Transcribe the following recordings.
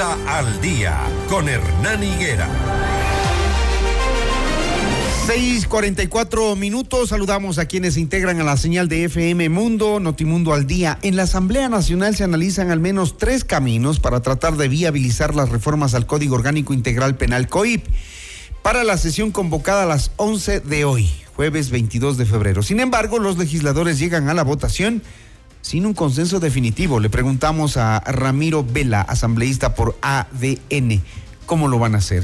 Al día con Hernán Higuera. 6:44 minutos. Saludamos a quienes se integran a la señal de FM Mundo, Notimundo al día. En la Asamblea Nacional se analizan al menos tres caminos para tratar de viabilizar las reformas al Código Orgánico Integral Penal COIP para la sesión convocada a las 11 de hoy, jueves 22 de febrero. Sin embargo, los legisladores llegan a la votación sin un consenso definitivo. Le preguntamos a Ramiro Vela, asambleísta por ADN, ¿cómo lo van a hacer?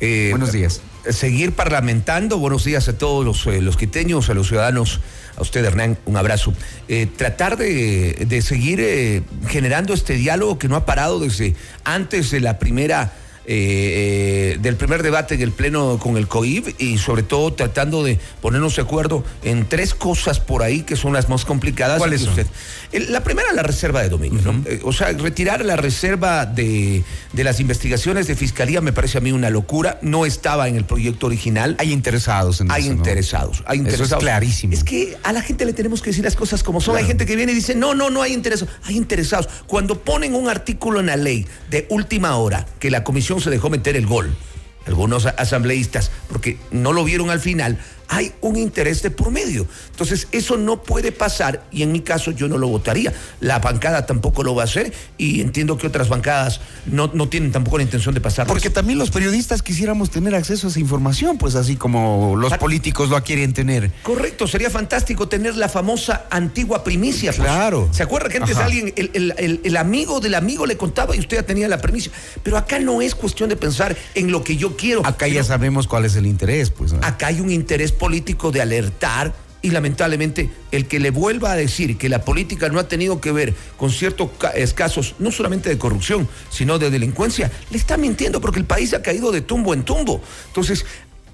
Eh, Buenos días. Seguir parlamentando. Buenos días a todos los, eh, los quiteños, a los ciudadanos. A usted, Hernán, un abrazo. Eh, tratar de, de seguir generando este diálogo que no ha parado desde antes de la primera. Eh, eh, del primer debate en el Pleno con el COIB y sobre todo tratando de ponernos de acuerdo en tres cosas por ahí que son las más complicadas. ¿Cuáles son? usted- El- la primera, la reserva de dominio, ¿no? Eh, o sea, retirar la reserva de, de las investigaciones de fiscalía me parece a mí una locura. No estaba en el proyecto original. Hay interesados en Hay eso, ¿no? interesados, hay Eso es interesados. clarísimo. Es que a la gente le tenemos que decir las cosas como son. Hay gente que viene y dice, no, no, no hay interesados. Hay interesados. Cuando ponen un artículo en la ley de última hora, que la comisión se dejó meter el gol, algunos asambleístas, porque no lo vieron al final, hay un interés de por medio. Entonces, eso no puede pasar y en mi caso yo no lo votaría. La bancada tampoco lo va a hacer y entiendo que otras bancadas no, no tienen tampoco la intención de pasar. Porque también los periodistas quisiéramos tener acceso a esa información, pues así como los políticos lo quieren tener. Correcto, sería fantástico tener la famosa antigua primicia. pues. Claro. ¿Se acuerda que antes Ajá. alguien, el, el- el- el amigo del amigo le contaba y usted ya tenía la primicia? Pero acá no es cuestión de pensar en lo que yo quiero. Acá ya sabemos cuál es el interés, pues. ¿no? Acá hay un interés político de alertar y lamentablemente el que le vuelva a decir que la política no ha tenido que ver con ciertos casos, no solamente de corrupción, sino de delincuencia, le está mintiendo porque el país ha caído de tumbo en tumbo. Entonces,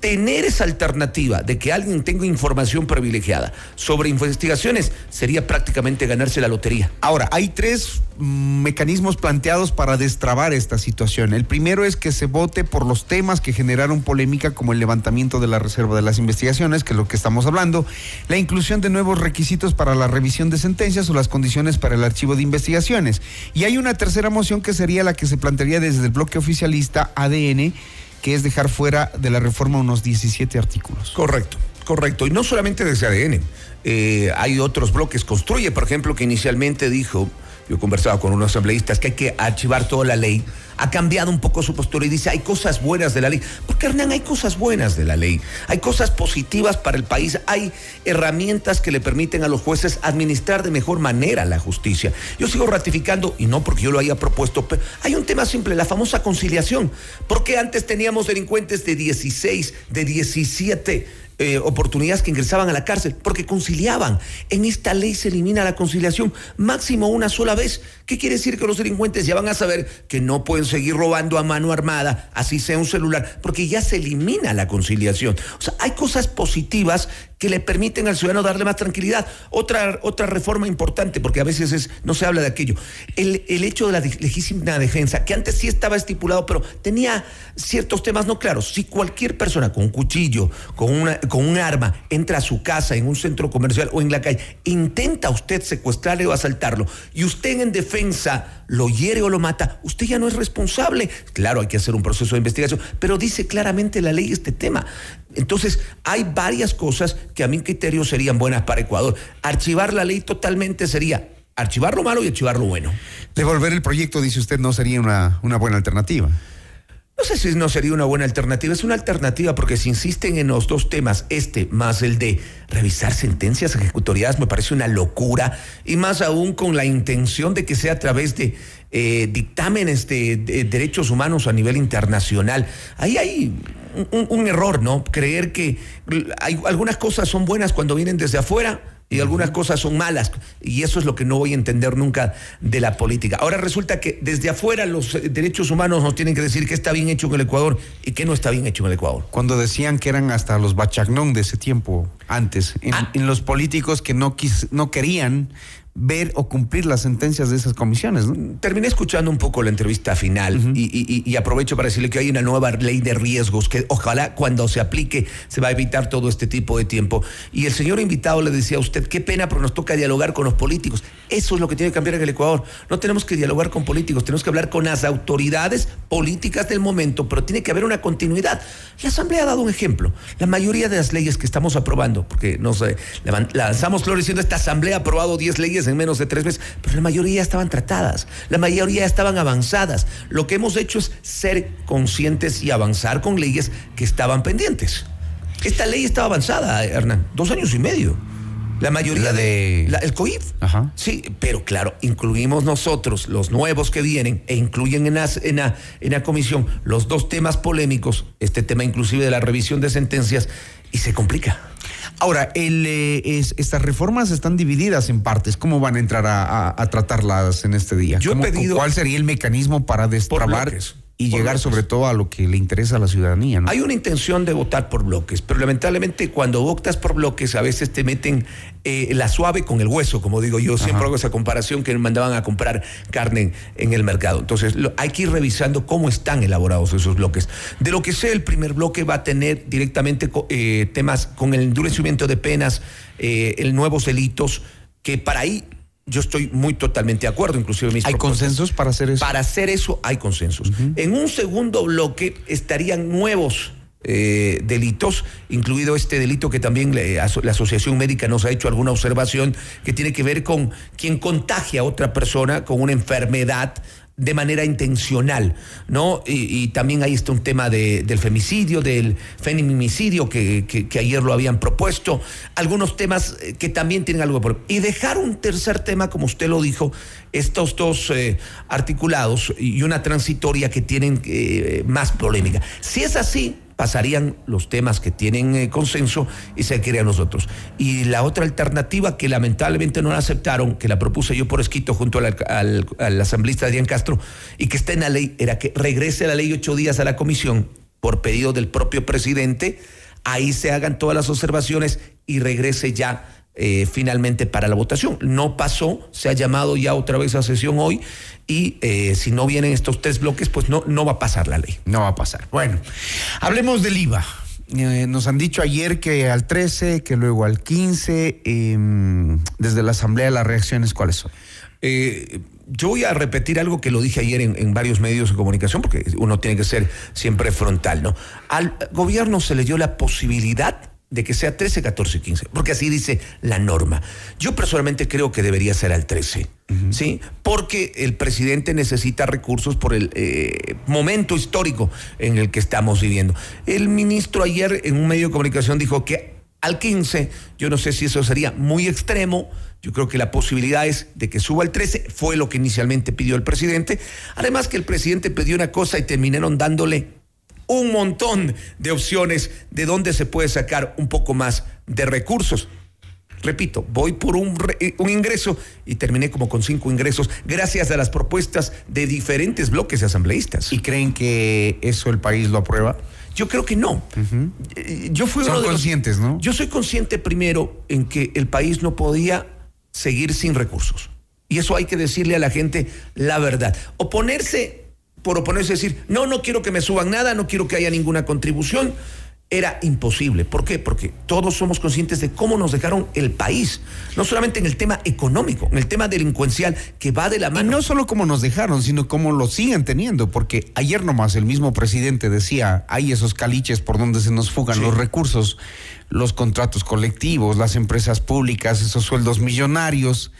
tener esa alternativa de que alguien tenga información privilegiada sobre investigaciones sería prácticamente ganarse la lotería. Ahora, hay tres mecanismos planteados para destrabar esta situación. El primero es que se vote por los temas que generaron polémica, como el levantamiento de la reserva de las investigaciones, que es lo que estamos hablando, la inclusión de nuevos requisitos para la revisión de sentencias o las condiciones para el archivo de investigaciones. Y hay una tercera moción que sería la que se plantearía desde el bloque oficialista ADN, que es dejar fuera de la reforma unos 17 artículos. Correcto, correcto. Y no solamente desde ADN. Eh, hay otros bloques. Construye, por ejemplo, que inicialmente dijo, yo he conversado con unos asambleístas, que hay que archivar toda la ley. Ha cambiado un poco su postura y dice, hay cosas buenas de la ley. Porque, Hernán, hay cosas buenas de la ley. Hay cosas positivas para el país. Hay herramientas que le permiten a los jueces administrar de mejor manera la justicia. Yo sigo ratificando, y no porque yo lo haya propuesto, pero hay un tema simple, la famosa conciliación. Porque antes teníamos delincuentes de 16, de 17 eh, oportunidades que ingresaban a la cárcel porque conciliaban. En esta ley se elimina la conciliación máximo una sola vez. ¿Qué quiere decir que los delincuentes ya van a saber que no pueden seguir robando a mano armada, así sea un celular, porque ya se elimina la conciliación? O sea, hay cosas positivas que le permiten al ciudadano darle más tranquilidad. Otra, otra reforma importante, porque a veces es, no se habla de aquello, el, el hecho de la legítima defensa, que antes sí estaba estipulado, pero tenía ciertos temas no claros. Si cualquier persona con un cuchillo, con, una, con un arma, entra a su casa, en un centro comercial o en la calle, intenta usted secuestrarle o asaltarlo, y usted en defensa lo hiere o lo mata, usted ya no es responsable. Claro, hay que hacer un proceso de investigación, pero dice claramente la ley este tema. Entonces, hay varias cosas que a mi criterio serían buenas para Ecuador. Archivar la ley totalmente sería archivar lo malo y archivar lo bueno. Devolver el proyecto, dice usted, no sería una, una buena alternativa. No sé si no sería una buena alternativa. Es una alternativa porque si insisten en los dos temas, este más el de revisar sentencias ejecutoriadas, me parece una locura. Y más aún con la intención de que sea a través de eh, dictámenes de, de derechos humanos a nivel internacional. Ahí hay un, un- un error, ¿no? Creer que hay, algunas cosas son buenas cuando vienen desde afuera y algunas cosas son malas. Y eso es lo que no voy a entender nunca de la política. Ahora resulta que desde afuera los eh, derechos humanos nos tienen que decir qué está bien hecho en el Ecuador y qué no está bien hecho en el Ecuador. Cuando decían que eran hasta los bachagnón de ese tiempo, antes, en, Ah. en los políticos que no, quis- no querían ver o cumplir las sentencias de esas comisiones. ¿no? Terminé escuchando un poco la entrevista final y, y- y aprovecho para decirle que hay una nueva ley de riesgos que ojalá cuando se aplique se va a evitar todo este tipo de tiempo. Y el señor invitado le decía a usted, qué pena, pero nos toca dialogar con los políticos. Eso es lo que tiene que cambiar en el Ecuador. No tenemos que dialogar con políticos, tenemos que hablar con las autoridades políticas del momento, pero tiene que haber una continuidad. La Asamblea ha dado un ejemplo. La mayoría de las leyes que estamos aprobando, porque nos eh, lanzamos flores diciendo esta Asamblea ha aprobado 10 leyes en menos de tres meses, pero la mayoría estaban tratadas, la mayoría estaban avanzadas. Lo que hemos hecho es ser conscientes y avanzar con leyes que estaban pendientes. Esta ley estaba avanzada, Hernán, dos años y medio. La mayoría La de- la- el COIF. Ajá. Sí, pero claro, incluimos nosotros, los nuevos que vienen, e incluyen en, las- en, la, en la comisión los dos temas polémicos, este tema inclusive de la revisión de sentencias, y se complica. Ahora, el, eh, es- estas reformas están divididas en partes. ¿Cómo van a entrar a, a- a tratarlas en este día? Yo he ¿Cómo- pedido- ¿Cuál sería el mecanismo para destrabar y por llegar bloques. sobre todo a lo que le interesa a la ciudadanía? ¿no? Hay una intención de votar por bloques, pero lamentablemente cuando votas por bloques a veces te meten eh, la suave con el hueso, como digo yo, siempre hago esa comparación que mandaban a comprar carne en, el mercado. Entonces lo- hay que ir revisando cómo están elaborados esos bloques. De lo que sé, el primer bloque va a tener directamente eh, temas con el endurecimiento de penas, eh, el nuevos delitos, que para ahí yo estoy muy totalmente de acuerdo, inclusive mis ¿Hay consensos para hacer eso? Para hacer eso hay consensos. En un segundo bloque estarían nuevos eh, delitos, incluido este delito que también aso- la Asociación Médica nos ha hecho alguna observación que tiene que ver con quien contagia a otra persona con una enfermedad de manera intencional, ¿no? Y, también ahí está un tema de- del femicidio, del feminicidio que, que- que ayer lo habían propuesto, algunos temas eh, que también tienen algo por... Y dejar un tercer tema, como usted lo dijo, estos dos eh, articulados y una transitoria que tienen eh, más polémica. Si es así, pasarían los temas que tienen eh, consenso y se quedarían los otros. Y la otra alternativa que lamentablemente no la aceptaron, que la propuse yo por escrito junto al, al- al asambleísta Adrián Castro y que está en la ley, era que regrese la ley ocho días a la comisión por pedido del propio presidente, ahí se hagan todas las observaciones y regrese ya eh, finalmente para la votación. No pasó, se ha llamado ya otra vez a sesión hoy y eh, si no vienen estos tres bloques, pues no, no va a pasar la ley. No va a pasar. Bueno, hablemos del IVA. Eh, nos han dicho ayer que al 13, que luego al 15. eh, desde la Asamblea, las reacciones, ¿cuáles son? Yo voy a repetir algo que lo dije ayer en, en varios medios de comunicación, porque uno tiene que ser siempre frontal, ¿no? Al gobierno se le dio la posibilidad de que sea 13, 14, 15, porque así dice la norma. Yo personalmente creo que debería ser al 13, ¿sí? Porque el presidente necesita recursos por el eh, momento histórico en el que estamos viviendo. El ministro ayer en un medio de comunicación dijo que al 15, yo no sé si eso sería muy extremo, yo creo que la posibilidad es de que suba al 13, fue lo que inicialmente pidió el presidente. Además que el presidente pidió una cosa y terminaron dándole un montón de opciones de dónde se puede sacar un poco más de recursos. Repito, voy por un, eh, un ingreso y terminé como con cinco ingresos gracias a las propuestas de diferentes bloques asambleístas. ¿Y creen que eso el país lo aprueba? Yo creo que no. Eh, Yo fui Son uno de los- conscientes, ¿no? Yo soy consciente primero en que el país no podía seguir sin recursos. Y eso hay que decirle a la gente la verdad. Oponerse por oponerse, decir, no, no quiero que me suban nada, no quiero que haya ninguna contribución, era imposible. ¿Por qué? Porque todos somos conscientes de cómo nos dejaron el país. No solamente en el tema económico, en el tema delincuencial, que va de la Y mano. no solo cómo nos dejaron, sino cómo lo siguen teniendo, porque ayer nomás el mismo presidente decía, hay esos caliches por donde se nos fugan Sí. los recursos, los contratos colectivos, las empresas públicas, esos sueldos millonarios,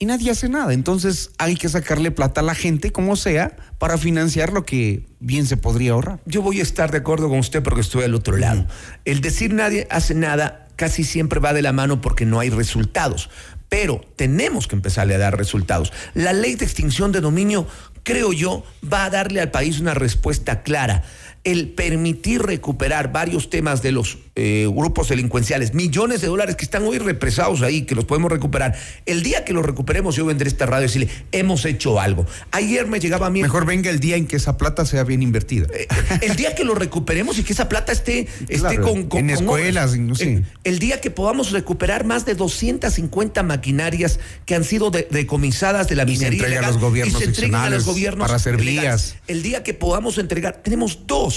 y nadie hace nada. Entonces hay que sacarle plata a la gente, como sea, para financiar lo que bien se podría ahorrar. Yo voy a estar de acuerdo con usted porque estoy al otro lado. El decir nadie hace nada casi siempre va de la mano porque no hay resultados. Pero tenemos que empezarle a dar resultados. La ley de extinción de dominio, creo yo, va a darle al país una respuesta clara. El permitir recuperar varios temas de los eh, grupos delincuenciales, millones de dólares que están hoy represados ahí, que los podemos recuperar. El día que los recuperemos, yo vendré a esta radio y decirle, hemos hecho algo. Ayer me llegaba a mí. Mejor venga el día en que esa plata sea bien invertida. Eh, el día que lo recuperemos y que esa plata esté, esté con, En escuelas, no sé. el, el, día que podamos recuperar más de 250 maquinarias que han sido decomisadas de la minería. Y se a los gobiernos y se entregan a los gobiernos para hacer vías. El día que podamos entregar, tenemos dos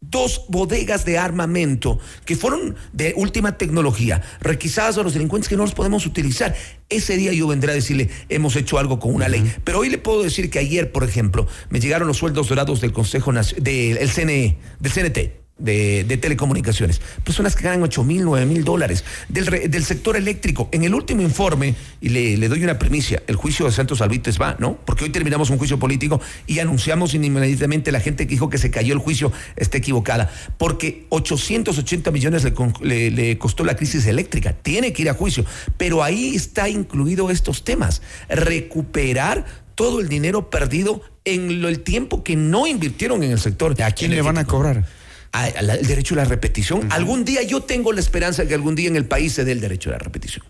dos bodegas de armamento que fueron de última tecnología, requisadas a los delincuentes que no los podemos utilizar. Ese día yo vendré a decirle, hemos hecho algo con una ley. Pero hoy le puedo decir que ayer, por ejemplo, me llegaron los sueldos dorados del Consejo del CNE, del CNT de, telecomunicaciones. Personas que ganan 8 mil, 9 mil dólares. Del, del, sector eléctrico. En el último informe, y le, doy una primicia, el juicio de Santos Albites va, ¿no? Porque hoy terminamos un juicio político y anunciamos inmediatamente la gente que dijo que se cayó el juicio está equivocada. Porque 880 millones le, le costó la crisis eléctrica. Tiene que ir a juicio. Pero ahí está incluido estos temas. Recuperar todo el dinero perdido en el tiempo que no invirtieron en el sector. ¿A quién le van a cobrar? El derecho a la repetición. Algún día yo tengo la esperanza de que algún día en el país se dé el derecho a la repetición.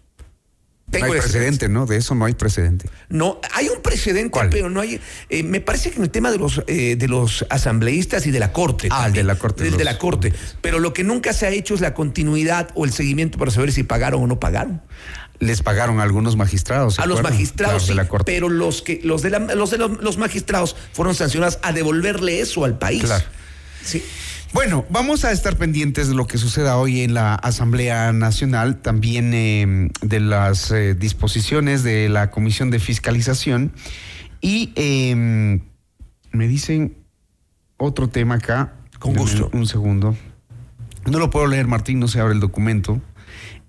Tengo no hay precedente, ¿no? De eso no hay precedente. No, hay un precedente, pero no hay. Eh, me parece que en el tema de los eh, de los asambleístas y de la corte. Ah, de la corte. de la corte. Pero lo que nunca se ha hecho es la continuidad o el seguimiento para saber si pagaron o no pagaron. Les pagaron a algunos magistrados. A los magistrados, sí, pero los que los de, los de los magistrados fueron sancionados a devolverle eso al país. Claro. Sí. Bueno, vamos a estar pendientes de lo que suceda hoy en la Asamblea Nacional, también em, de las eh, disposiciones de la Comisión de Fiscalización. Y em, me dicen otro tema acá. Con gusto. Un segundo. No lo puedo leer, Martín, no se abre el documento.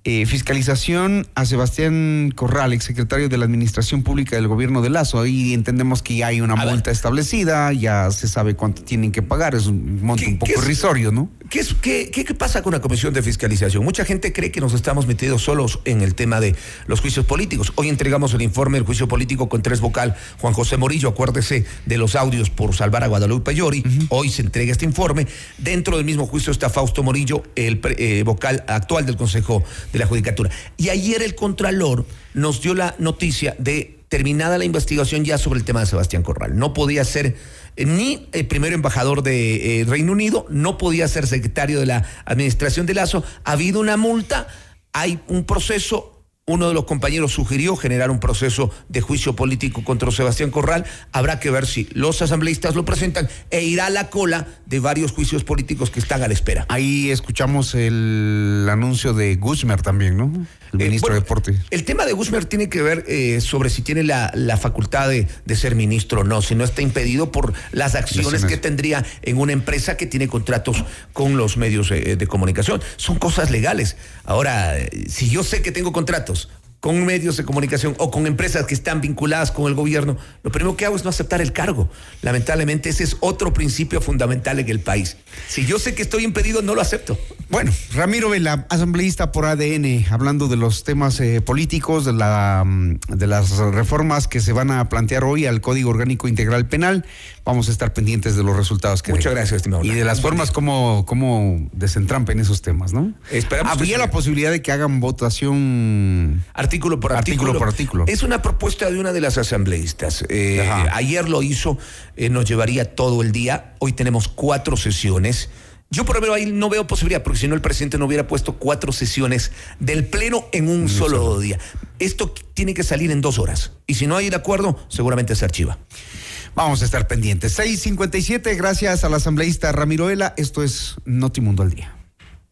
Eh, fiscalización a Sebastián Corral, exsecretario de la Administración Pública del Gobierno de Lazo. Ahí entendemos que ya hay una multa establecida, ya se sabe cuánto tienen que pagar, es un monto un poco irrisorio, ¿no? ¿Qué, es, qué, qué, pasa con la Comisión de Fiscalización? Mucha gente cree que nos estamos metidos solos en el tema de los juicios políticos. Hoy entregamos el informe del juicio político con tres vocal, Juan José Morillo, acuérdese de los audios por salvar a Guadalupe Llori. Hoy se entrega este informe. Dentro del mismo juicio está Fausto Morillo, el eh, vocal actual del Consejo de la Judicatura. Y ayer el Contralor nos dio la noticia de terminada la investigación ya sobre el tema de Sebastián Corral. No podía ser eh, ni el primer embajador de eh, Reino Unido, no podía ser secretario de la administración de Lazo. Ha habido una multa, hay un proceso uno de los compañeros sugirió generar un proceso de juicio político contra Sebastián Corral. Habrá que ver si los asambleístas lo presentan e irá a la cola de varios juicios políticos que están a la espera. Ahí escuchamos el anuncio de Guzmer también, ¿no? El eh, ministro de Deporte. El tema de Guzmer tiene que ver eh, sobre si tiene la, facultad de, ser ministro o no, si no está impedido por las acciones que tendría en una empresa que tiene contratos con los medios eh, de comunicación. Son cosas legales. Ahora, si yo sé que tengo contratos, con medios de comunicación o con empresas que están vinculadas con el gobierno, lo primero que hago es no aceptar el cargo. Lamentablemente ese es otro principio fundamental en el país. Si yo sé que estoy impedido, no lo acepto. Bueno, Ramiro Vela, asambleísta por ADN, hablando de los temas eh, políticos, de, la, mm, de las reformas que se van a plantear hoy al Código Orgánico Integral Penal, vamos a estar pendientes de los resultados que Muchas gracias, estimado. Y de las formas como, como desentrampen esos temas, ¿no? Esperamos Habría la posibilidad de que hagan votación artículo por artículo. por artículo. Es una propuesta de una de las asambleístas. Eh, ayer lo hizo, eh, nos llevaría todo el día. Hoy tenemos cuatro sesiones. Yo por ejemplo ahí no veo posibilidad, porque si no el presidente no hubiera puesto cuatro sesiones del Pleno en un solo día. Esto tiene que salir en dos horas. Y si no hay de acuerdo, seguramente se archiva. Vamos a estar pendientes. 6.57, gracias al asambleísta Ramiro Esto es Notimundo al Día.